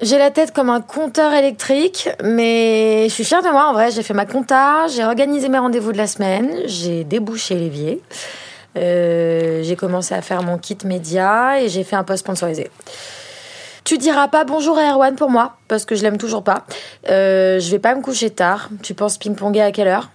J'ai la tête comme un compteur électrique, mais je suis fière de moi en vrai. J'ai fait ma compta, j'ai organisé mes rendez-vous de la semaine, j'ai débouché l'évier, euh, j'ai commencé à faire mon kit média et j'ai fait un post sponsorisé. Tu diras pas bonjour à Erwan pour moi, parce que je l'aime toujours pas. Euh, je vais pas me coucher tard. Tu penses ping-ponger à quelle heure?